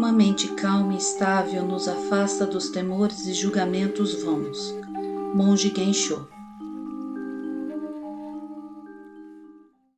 Uma mente calma e estável nos afasta dos temores e julgamentos vãos. Monge Gensho